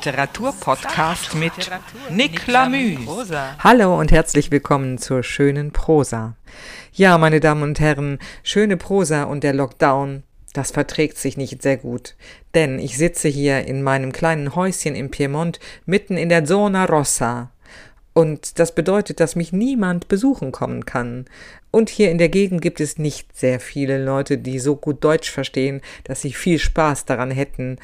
Literaturpodcast mit Nick Lamüs. Hallo und herzlich willkommen zur schönen Prosa. Ja, meine Damen und Herren, schöne Prosa und der Lockdown, das verträgt sich nicht sehr gut. Denn ich sitze hier in meinem kleinen Häuschen im Piemont mitten in der Zona Rossa. Und das bedeutet, dass mich niemand besuchen kommen kann. Und hier in der Gegend gibt es nicht sehr viele Leute, die so gut Deutsch verstehen, dass sie viel Spaß daran hätten,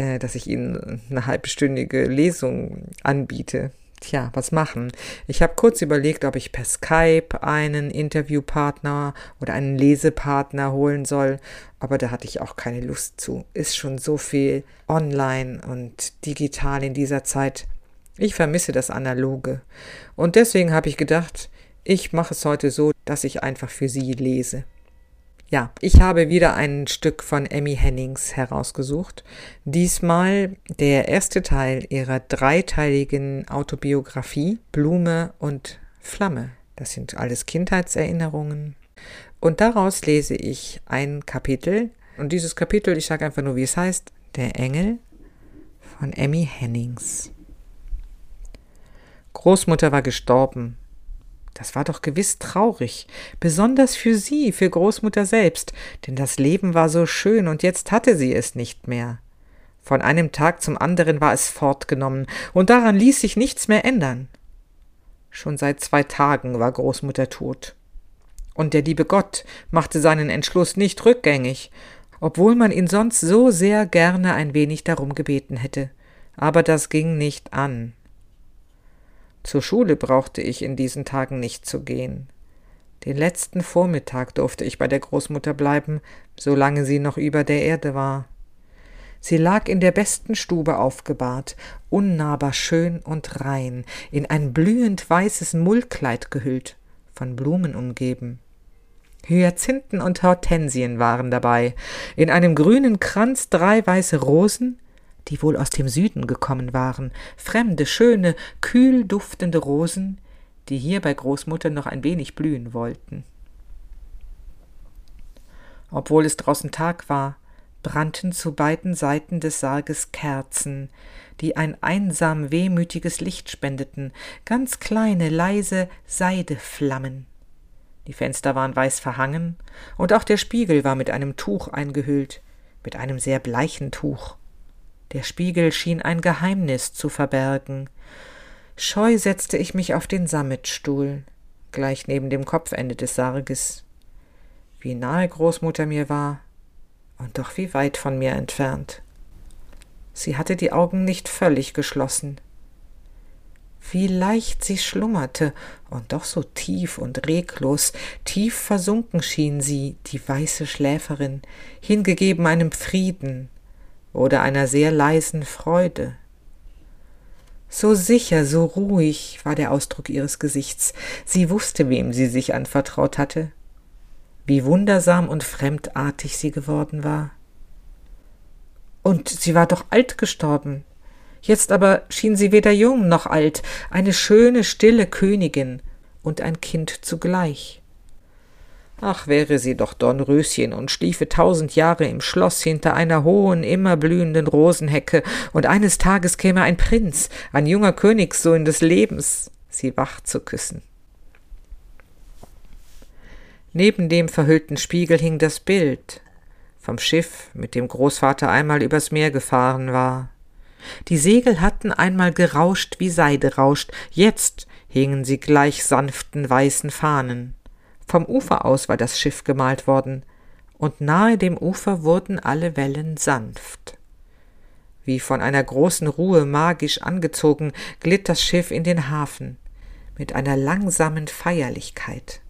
äh, dass ich ihnen eine halbstündige Lesung anbiete. Tja, was machen? Ich habe kurz überlegt, ob ich per Skype einen Interviewpartner oder einen Lesepartner holen soll, aber da hatte ich auch keine Lust zu. Ist schon so viel online und digital in dieser Zeit. Ich vermisse das Analoge. Und deswegen habe ich gedacht, ich mache es heute so, dass ich einfach für Sie lese. Ja, ich habe wieder ein Stück von Emmy Hennings herausgesucht. Diesmal der erste Teil ihrer dreiteiligen Autobiografie Blume und Flamme. Das sind alles Kindheitserinnerungen. Und daraus lese ich ein Kapitel. Und dieses Kapitel, ich sage einfach nur, wie es heißt, Der Engel von Emmy Hennings. Großmutter war gestorben. Das war doch gewiss traurig, besonders für sie, für Großmutter selbst, denn das Leben war so schön und jetzt hatte sie es nicht mehr. Von einem Tag zum anderen war es fortgenommen, und daran ließ sich nichts mehr ändern. Schon seit zwei Tagen war Großmutter tot. Und der liebe Gott machte seinen Entschluss nicht rückgängig, obwohl man ihn sonst so sehr gerne ein wenig darum gebeten hätte. Aber das ging nicht an. Zur Schule brauchte ich in diesen Tagen nicht zu gehen. Den letzten Vormittag durfte ich bei der Großmutter bleiben, solange sie noch über der Erde war. Sie lag in der besten Stube aufgebahrt, unnahbar schön und rein, in ein blühend weißes Mullkleid gehüllt, von Blumen umgeben. Hyazinthen und Hortensien waren dabei, in einem grünen Kranz drei weiße Rosen, die wohl aus dem Süden gekommen waren, fremde, schöne, kühl duftende Rosen, die hier bei Großmutter noch ein wenig blühen wollten. Obwohl es draußen Tag war, brannten zu beiden Seiten des Sarges Kerzen, die ein einsam wehmütiges Licht spendeten, ganz kleine, leise Seideflammen. Die Fenster waren weiß verhangen, und auch der Spiegel war mit einem Tuch eingehüllt, mit einem sehr bleichen Tuch. Der Spiegel schien ein Geheimnis zu verbergen. Scheu setzte ich mich auf den Sammetstuhl, gleich neben dem Kopfende des Sarges. Wie nahe Großmutter mir war, und doch wie weit von mir entfernt. Sie hatte die Augen nicht völlig geschlossen. Wie leicht sie schlummerte, und doch so tief und reglos, tief versunken schien sie, die weiße Schläferin, hingegeben einem Frieden, oder einer sehr leisen Freude. So sicher, so ruhig war der Ausdruck ihres Gesichts. Sie wusste, wem sie sich anvertraut hatte. Wie wundersam und fremdartig sie geworden war. Und sie war doch alt gestorben. Jetzt aber schien sie weder jung noch alt, eine schöne, stille Königin und ein Kind zugleich. Ach, wäre sie doch Dornröschen und schliefe tausend Jahre im Schloss hinter einer hohen, immer blühenden Rosenhecke, und eines Tages käme ein Prinz, ein junger Königssohn des Lebens, sie wach zu küssen. Neben dem verhüllten Spiegel hing das Bild vom Schiff, mit dem Großvater einmal übers Meer gefahren war. Die Segel hatten einmal gerauscht, wie Seide rauscht, jetzt hingen sie gleich sanften weißen Fahnen. Vom Ufer aus war das Schiff gemalt worden, und nahe dem Ufer wurden alle Wellen sanft. Wie von einer großen Ruhe magisch angezogen, glitt das Schiff in den Hafen, mit einer langsamen Feierlichkeit.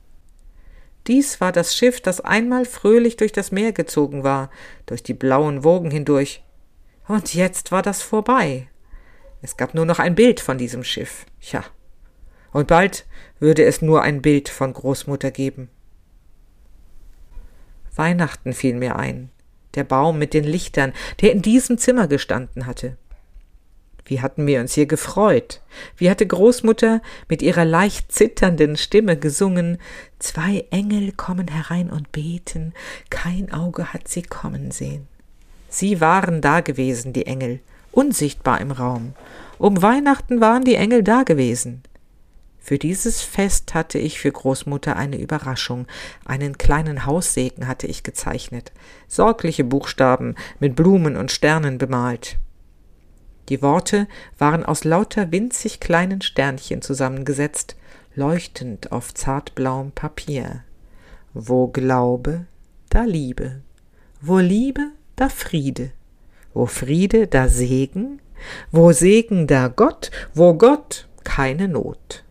Dies war das Schiff, das einmal fröhlich durch das Meer gezogen war, durch die blauen Wogen hindurch. Und jetzt war das vorbei. Es gab nur noch ein Bild von diesem Schiff. Ja, und bald würde es nur ein Bild von Großmutter geben. Weihnachten fiel mir ein, der Baum mit den Lichtern, der in diesem Zimmer gestanden hatte. Wie hatten wir uns hier gefreut? Wie hatte Großmutter mit ihrer leicht zitternden Stimme gesungen Zwei Engel kommen herein und beten, kein Auge hat sie kommen sehen. Sie waren da gewesen, die Engel, unsichtbar im Raum. Um Weihnachten waren die Engel da gewesen. Für dieses Fest hatte ich für Großmutter eine Überraschung. Einen kleinen Haussegen hatte ich gezeichnet. Sorgliche Buchstaben mit Blumen und Sternen bemalt. Die Worte waren aus lauter winzig kleinen Sternchen zusammengesetzt, leuchtend auf zartblauem Papier. Wo Glaube, da Liebe. Wo Liebe, da Friede. Wo Friede, da Segen. Wo Segen, da Gott. Wo Gott, keine Not.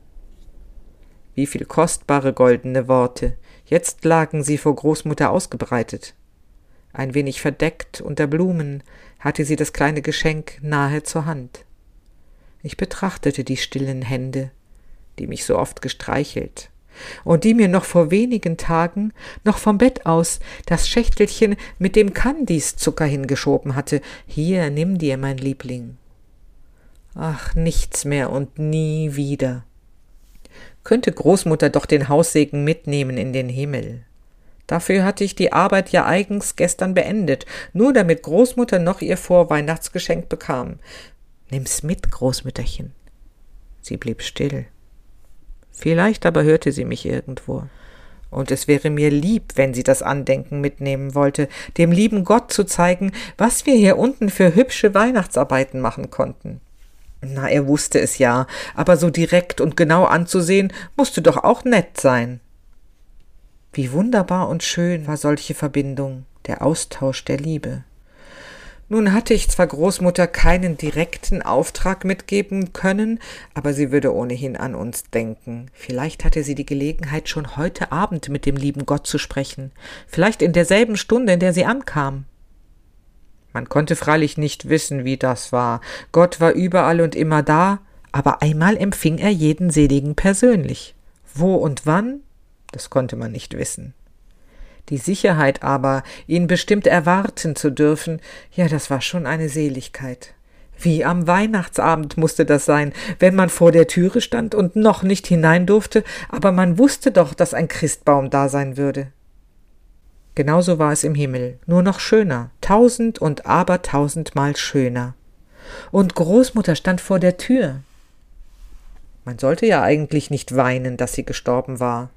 Wie viel kostbare goldene Worte. Jetzt lagen sie vor Großmutter ausgebreitet. Ein wenig verdeckt unter Blumen hatte sie das kleine Geschenk nahe zur Hand. Ich betrachtete die stillen Hände, die mich so oft gestreichelt, und die mir noch vor wenigen Tagen, noch vom Bett aus, das Schächtelchen mit dem Kandiszucker hingeschoben hatte. Hier, nimm dir, mein Liebling. Ach, nichts mehr und nie wieder. Könnte Großmutter doch den Haussegen mitnehmen in den Himmel. Dafür hatte ich die Arbeit ja eigens gestern beendet, nur damit Großmutter noch ihr Vorweihnachtsgeschenk bekam. Nimm's mit, Großmütterchen. Sie blieb still. Vielleicht aber hörte sie mich irgendwo. Und es wäre mir lieb, wenn sie das Andenken mitnehmen wollte, dem lieben Gott zu zeigen, was wir hier unten für hübsche Weihnachtsarbeiten machen konnten. Na, er wusste es ja, aber so direkt und genau anzusehen, musste doch auch nett sein. Wie wunderbar und schön war solche Verbindung, der Austausch der Liebe. Nun hatte ich zwar Großmutter keinen direkten Auftrag mitgeben können, aber sie würde ohnehin an uns denken. Vielleicht hatte sie die Gelegenheit, schon heute Abend mit dem lieben Gott zu sprechen, vielleicht in derselben Stunde, in der sie ankam. Man konnte freilich nicht wissen, wie das war. Gott war überall und immer da, aber einmal empfing er jeden Seligen persönlich. Wo und wann, das konnte man nicht wissen. Die Sicherheit aber, ihn bestimmt erwarten zu dürfen, ja, das war schon eine Seligkeit. Wie am Weihnachtsabend musste das sein, wenn man vor der Türe stand und noch nicht hinein durfte, aber man wusste doch, dass ein Christbaum da sein würde. Genauso war es im Himmel, nur noch schöner, tausend und abertausendmal schöner. Und Großmutter stand vor der Tür. Man sollte ja eigentlich nicht weinen, dass sie gestorben war.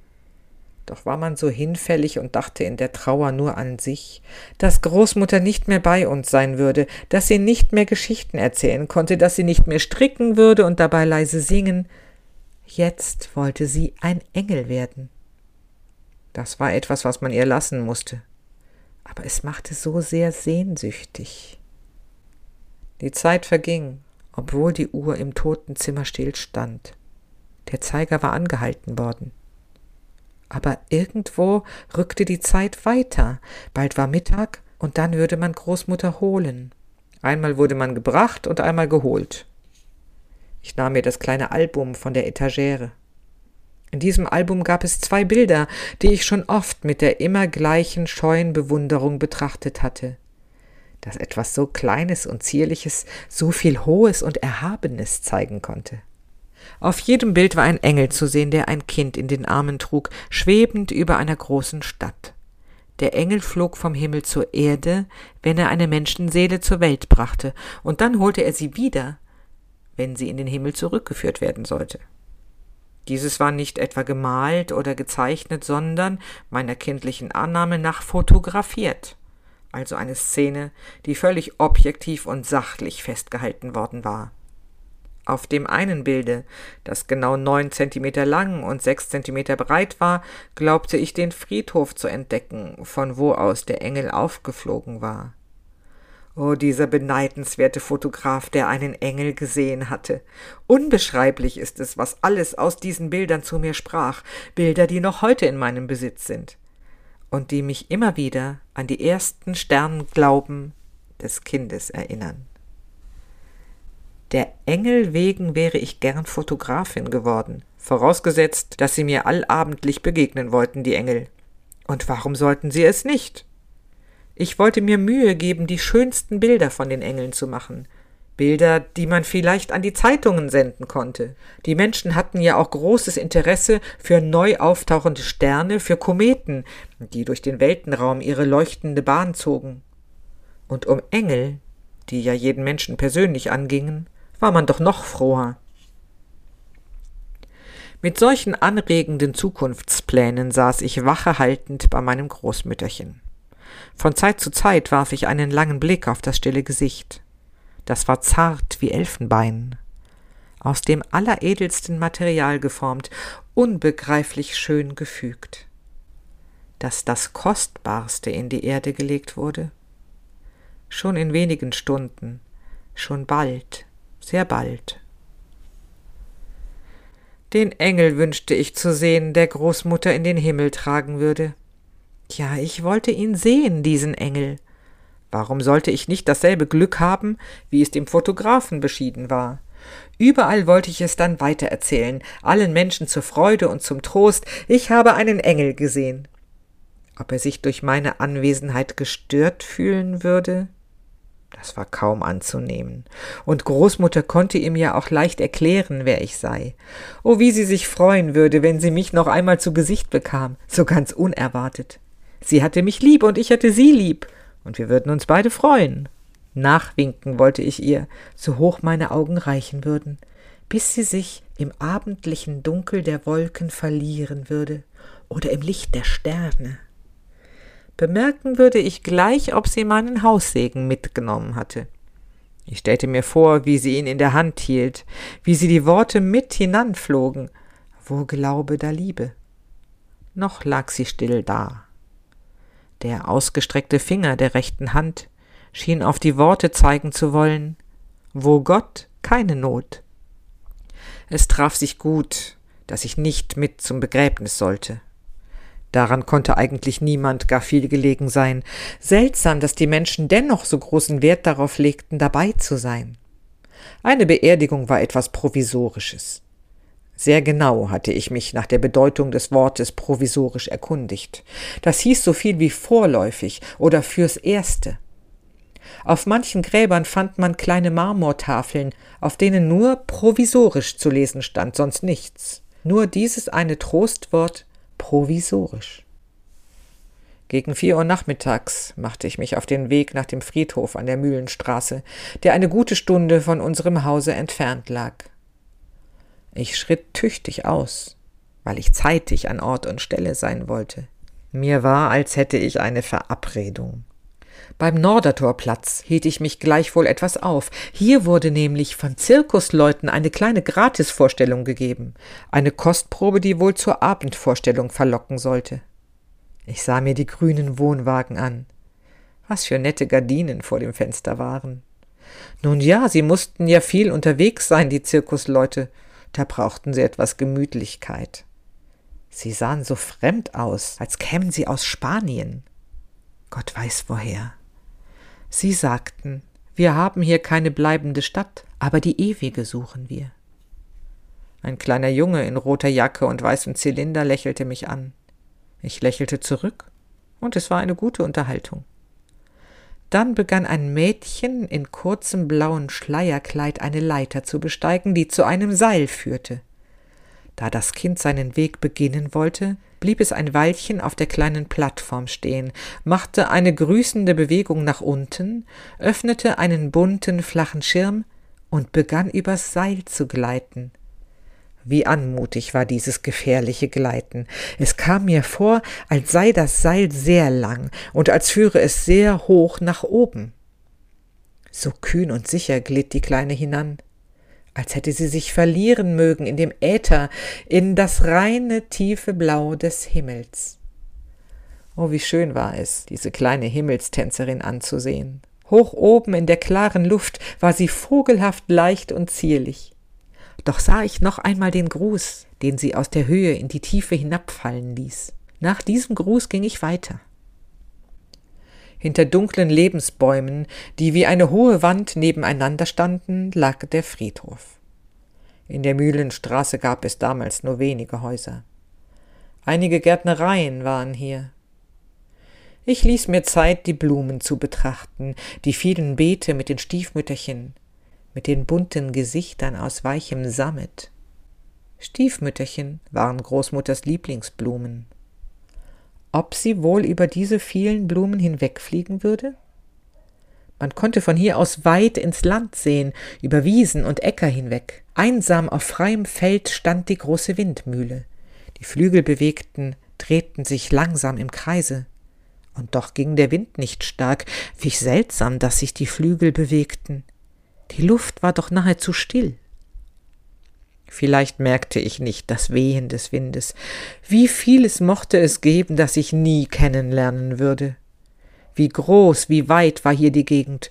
Doch war man so hinfällig und dachte in der Trauer nur an sich, dass Großmutter nicht mehr bei uns sein würde, dass sie nicht mehr Geschichten erzählen konnte, dass sie nicht mehr stricken würde und dabei leise singen. Jetzt wollte sie ein Engel werden. Das war etwas, was man ihr lassen musste. Aber es machte so sehr sehnsüchtig. Die Zeit verging, obwohl die Uhr im Totenzimmer stillstand. Der Zeiger war angehalten worden. Aber irgendwo rückte die Zeit weiter. Bald war Mittag und dann würde man Großmutter holen. Einmal wurde man gebracht und einmal geholt. Ich nahm mir das kleine Album von der Etagere. In diesem Album gab es zwei Bilder, die ich schon oft mit der immer gleichen scheuen Bewunderung betrachtet hatte. Dass etwas so Kleines und Zierliches so viel Hohes und Erhabenes zeigen konnte. Auf jedem Bild war ein Engel zu sehen, der ein Kind in den Armen trug, schwebend über einer großen Stadt. Der Engel flog vom Himmel zur Erde, wenn er eine Menschenseele zur Welt brachte, und dann holte er sie wieder, wenn sie in den Himmel zurückgeführt werden sollte. Dieses war nicht etwa gemalt oder gezeichnet, sondern meiner kindlichen Annahme nach fotografiert, also eine Szene, die völlig objektiv und sachlich festgehalten worden war. Auf dem einen Bilde, das genau neun Zentimeter lang und sechs Zentimeter breit war, glaubte ich den Friedhof zu entdecken, von wo aus der Engel aufgeflogen war. Oh, dieser beneidenswerte Fotograf, der einen Engel gesehen hatte. Unbeschreiblich ist es, was alles aus diesen Bildern zu mir sprach, Bilder, die noch heute in meinem Besitz sind und die mich immer wieder an die ersten Sternglauben des Kindes erinnern. Der Engel wegen wäre ich gern Fotografin geworden, vorausgesetzt, dass sie mir allabendlich begegnen wollten, die Engel. Und warum sollten sie es nicht? Ich wollte mir Mühe geben, die schönsten Bilder von den Engeln zu machen. Bilder, die man vielleicht an die Zeitungen senden konnte. Die Menschen hatten ja auch großes Interesse für neu auftauchende Sterne, für Kometen, die durch den Weltenraum ihre leuchtende Bahn zogen. Und um Engel, die ja jeden Menschen persönlich angingen, war man doch noch froher. Mit solchen anregenden Zukunftsplänen saß ich wache haltend bei meinem Großmütterchen. Von Zeit zu Zeit warf ich einen langen Blick auf das stille Gesicht. Das war zart wie Elfenbein, aus dem alleredelsten Material geformt, unbegreiflich schön gefügt. Dass das Kostbarste in die Erde gelegt wurde? Schon in wenigen Stunden, schon bald, sehr bald. Den Engel wünschte ich zu sehen, der Großmutter in den Himmel tragen würde. Ja, ich wollte ihn sehen, diesen Engel. Warum sollte ich nicht dasselbe Glück haben, wie es dem Fotografen beschieden war? Überall wollte ich es dann weitererzählen, allen Menschen zur Freude und zum Trost, ich habe einen Engel gesehen. Ob er sich durch meine Anwesenheit gestört fühlen würde? Das war kaum anzunehmen. Und Großmutter konnte ihm ja auch leicht erklären, wer ich sei. Oh, wie sie sich freuen würde, wenn sie mich noch einmal zu Gesicht bekam, so ganz unerwartet. Sie hatte mich lieb und ich hatte sie lieb, und wir würden uns beide freuen. Nachwinken wollte ich ihr, so hoch meine Augen reichen würden, bis sie sich im abendlichen Dunkel der Wolken verlieren würde oder im Licht der Sterne. Bemerken würde ich gleich, ob sie meinen Haussegen mitgenommen hatte. Ich stellte mir vor, wie sie ihn in der Hand hielt, wie sie die Worte mit hinanflogen. Wo Glaube, da Liebe. Noch lag sie still da. Der ausgestreckte Finger der rechten Hand schien auf die Worte zeigen zu wollen. Wo Gott, keine Not. Es traf sich gut, dass ich nicht mit zum Begräbnis sollte. Daran konnte eigentlich niemand gar viel gelegen sein. Seltsam, dass die Menschen dennoch so großen Wert darauf legten, dabei zu sein. Eine Beerdigung war etwas Provisorisches. Sehr genau hatte ich mich nach der Bedeutung des Wortes provisorisch erkundigt. Das hieß so viel wie vorläufig oder fürs Erste. Auf manchen Gräbern fand man kleine Marmortafeln, auf denen nur provisorisch zu lesen stand, sonst nichts. Nur dieses eine Trostwort provisorisch. Gegen vier Uhr nachmittags machte ich mich auf den Weg nach dem Friedhof an der Mühlenstraße, der eine gute Stunde von unserem Hause entfernt lag. Ich schritt tüchtig aus, weil ich zeitig an Ort und Stelle sein wollte. Mir war, als hätte ich eine Verabredung. Beim Nordertorplatz hielt ich mich gleichwohl etwas auf. Hier wurde nämlich von Zirkusleuten eine kleine Gratisvorstellung gegeben, eine Kostprobe, die wohl zur Abendvorstellung verlocken sollte. Ich sah mir die grünen Wohnwagen an. Was für nette Gardinen vor dem Fenster waren. Nun ja, sie mussten ja viel unterwegs sein, die Zirkusleute. Da brauchten sie etwas Gemütlichkeit. Sie sahen so fremd aus, als kämen sie aus Spanien. Gott weiß woher. Sie sagten, wir haben hier keine bleibende Stadt, aber die ewige suchen wir. Ein kleiner Junge in roter Jacke und weißem Zylinder lächelte mich an. Ich lächelte zurück, und es war eine gute Unterhaltung. Dann begann ein Mädchen in kurzem blauen Schleierkleid eine Leiter zu besteigen, die zu einem Seil führte. Da das Kind seinen Weg beginnen wollte, blieb es ein Weilchen auf der kleinen Plattform stehen, machte eine grüßende Bewegung nach unten, öffnete einen bunten, flachen Schirm und begann übers Seil zu gleiten. Wie anmutig war dieses gefährliche Gleiten. Es kam mir vor, als sei das Seil sehr lang und als führe es sehr hoch nach oben. So kühn und sicher glitt die Kleine hinan als hätte sie sich verlieren mögen in dem Äther, in das reine, tiefe Blau des Himmels. Oh, wie schön war es, diese kleine Himmelstänzerin anzusehen. Hoch oben in der klaren Luft war sie vogelhaft leicht und zierlich. Doch sah ich noch einmal den Gruß, den sie aus der Höhe in die Tiefe hinabfallen ließ. Nach diesem Gruß ging ich weiter. Hinter dunklen Lebensbäumen, die wie eine hohe Wand nebeneinander standen, lag der Friedhof. In der Mühlenstraße gab es damals nur wenige Häuser. Einige Gärtnereien waren hier. Ich ließ mir Zeit, die Blumen zu betrachten, die vielen Beete mit den Stiefmütterchen, mit den bunten Gesichtern aus weichem Sammet. Stiefmütterchen waren Großmutters Lieblingsblumen ob sie wohl über diese vielen Blumen hinwegfliegen würde? Man konnte von hier aus weit ins Land sehen, über Wiesen und Äcker hinweg. Einsam auf freiem Feld stand die große Windmühle. Die Flügel bewegten, drehten sich langsam im Kreise. Und doch ging der Wind nicht stark. Wie seltsam, dass sich die Flügel bewegten. Die Luft war doch nahezu still. Vielleicht merkte ich nicht das Wehen des Windes. Wie vieles mochte es geben, das ich nie kennenlernen würde. Wie groß, wie weit war hier die Gegend,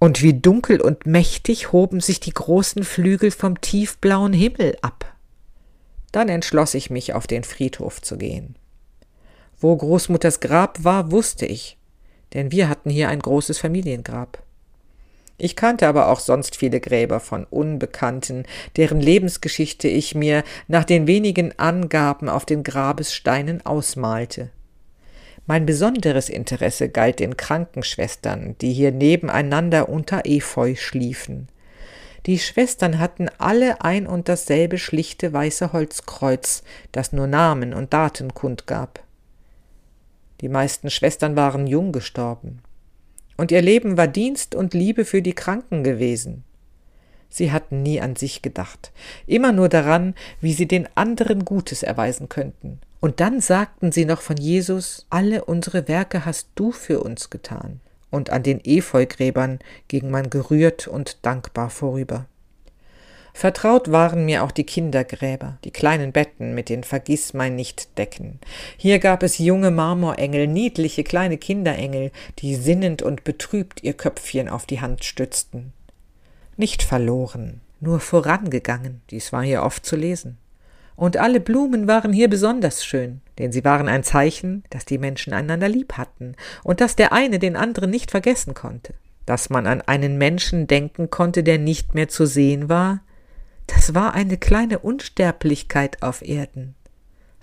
und wie dunkel und mächtig hoben sich die großen Flügel vom tiefblauen Himmel ab. Dann entschloss ich mich, auf den Friedhof zu gehen. Wo Großmutters Grab war, wusste ich, denn wir hatten hier ein großes Familiengrab. Ich kannte aber auch sonst viele Gräber von Unbekannten, deren Lebensgeschichte ich mir nach den wenigen Angaben auf den Grabessteinen ausmalte. Mein besonderes Interesse galt den Krankenschwestern, die hier nebeneinander unter Efeu schliefen. Die Schwestern hatten alle ein und dasselbe schlichte weiße Holzkreuz, das nur Namen und Daten kundgab. Die meisten Schwestern waren jung gestorben. Und ihr Leben war Dienst und Liebe für die Kranken gewesen. Sie hatten nie an sich gedacht, immer nur daran, wie sie den anderen Gutes erweisen könnten. Und dann sagten sie noch von Jesus, alle unsere Werke hast du für uns getan. Und an den Efeugräbern ging man gerührt und dankbar vorüber. Vertraut waren mir auch die Kindergräber, die kleinen Betten mit den Vergissmeinnicht-Decken. Hier gab es junge Marmorengel, niedliche kleine Kinderengel, die sinnend und betrübt ihr Köpfchen auf die Hand stützten. Nicht verloren, nur vorangegangen, dies war hier oft zu lesen und alle Blumen waren hier besonders schön, denn sie waren ein Zeichen, dass die Menschen einander lieb hatten und dass der eine den anderen nicht vergessen konnte. Dass man an einen Menschen denken konnte, der nicht mehr zu sehen war, das war eine kleine Unsterblichkeit auf Erden.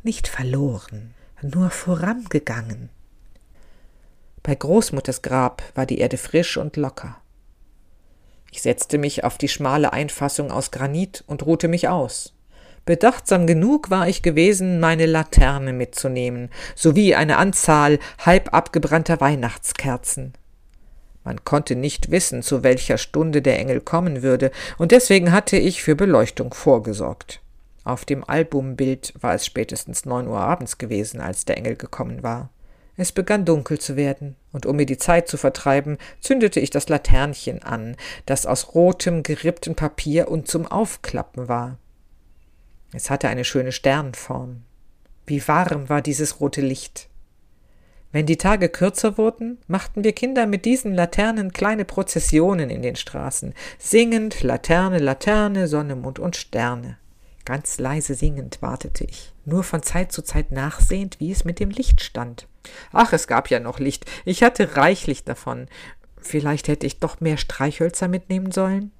Nicht verloren, nur vorangegangen. Bei Großmutters Grab war die Erde frisch und locker. Ich setzte mich auf die schmale Einfassung aus Granit und ruhte mich aus. Bedachtsam genug war ich gewesen, meine Laterne mitzunehmen, sowie eine Anzahl halb abgebrannter Weihnachtskerzen. Man konnte nicht wissen, zu welcher Stunde der Engel kommen würde, und deswegen hatte ich für Beleuchtung vorgesorgt. Auf dem Albumbild war es spätestens neun Uhr abends gewesen, als der Engel gekommen war. Es begann dunkel zu werden, und um mir die Zeit zu vertreiben, zündete ich das Laternchen an, das aus rotem, geripptem Papier und zum Aufklappen war. Es hatte eine schöne Sternform. Wie warm war dieses rote Licht. Wenn die Tage kürzer wurden, machten wir Kinder mit diesen Laternen kleine Prozessionen in den Straßen, singend Laterne, Laterne, Sonne, Mond und Sterne. Ganz leise singend wartete ich, nur von Zeit zu Zeit nachsehend, wie es mit dem Licht stand. Ach, es gab ja noch Licht, ich hatte reichlich davon. Vielleicht hätte ich doch mehr Streichhölzer mitnehmen sollen?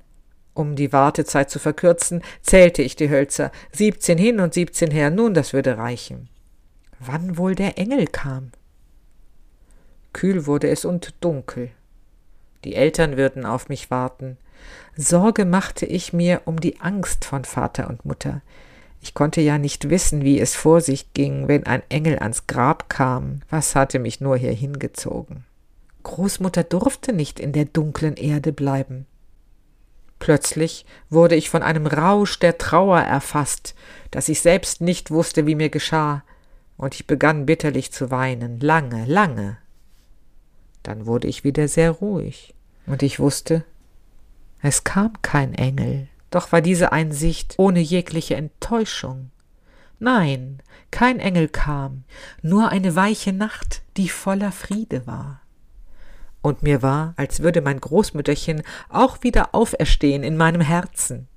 Um die Wartezeit zu verkürzen, zählte ich die Hölzer. Siebzehn hin und siebzehn her, nun, das würde reichen. Wann wohl der Engel kam? Kühl wurde es und dunkel. Die Eltern würden auf mich warten. Sorge machte ich mir um die Angst von Vater und Mutter. Ich konnte ja nicht wissen, wie es vor sich ging, wenn ein Engel ans Grab kam. Was hatte mich nur hier hingezogen? Großmutter durfte nicht in der dunklen Erde bleiben. Plötzlich wurde ich von einem Rausch der Trauer erfasst, dass ich selbst nicht wusste, wie mir geschah, und ich begann bitterlich zu weinen, lange, lange. Dann wurde ich wieder sehr ruhig, und ich wusste, es kam kein Engel, doch war diese Einsicht ohne jegliche Enttäuschung. Nein, kein Engel kam, nur eine weiche Nacht, die voller Friede war und mir war, als würde mein Großmütterchen auch wieder auferstehen in meinem Herzen.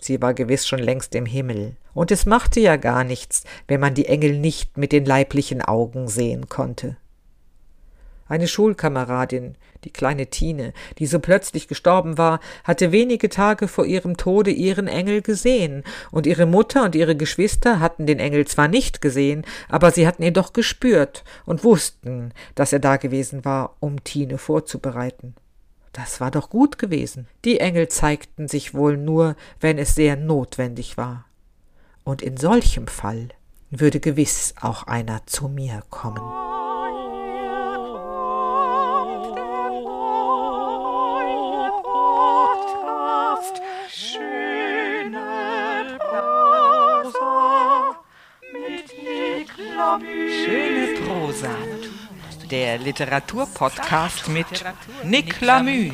Sie war gewiss schon längst im Himmel, und es machte ja gar nichts, wenn man die Engel nicht mit den leiblichen Augen sehen konnte. Eine Schulkameradin, die kleine Tine, die so plötzlich gestorben war, hatte wenige Tage vor ihrem Tode ihren Engel gesehen, und ihre Mutter und ihre Geschwister hatten den Engel zwar nicht gesehen, aber sie hatten ihn doch gespürt und wussten, dass er da gewesen war, um Tine vorzubereiten. Das war doch gut gewesen. Die Engel zeigten sich wohl nur, wenn es sehr notwendig war. Und in solchem Fall würde gewiss auch einer zu mir kommen. Der Literaturpodcast mit Nick Lamü.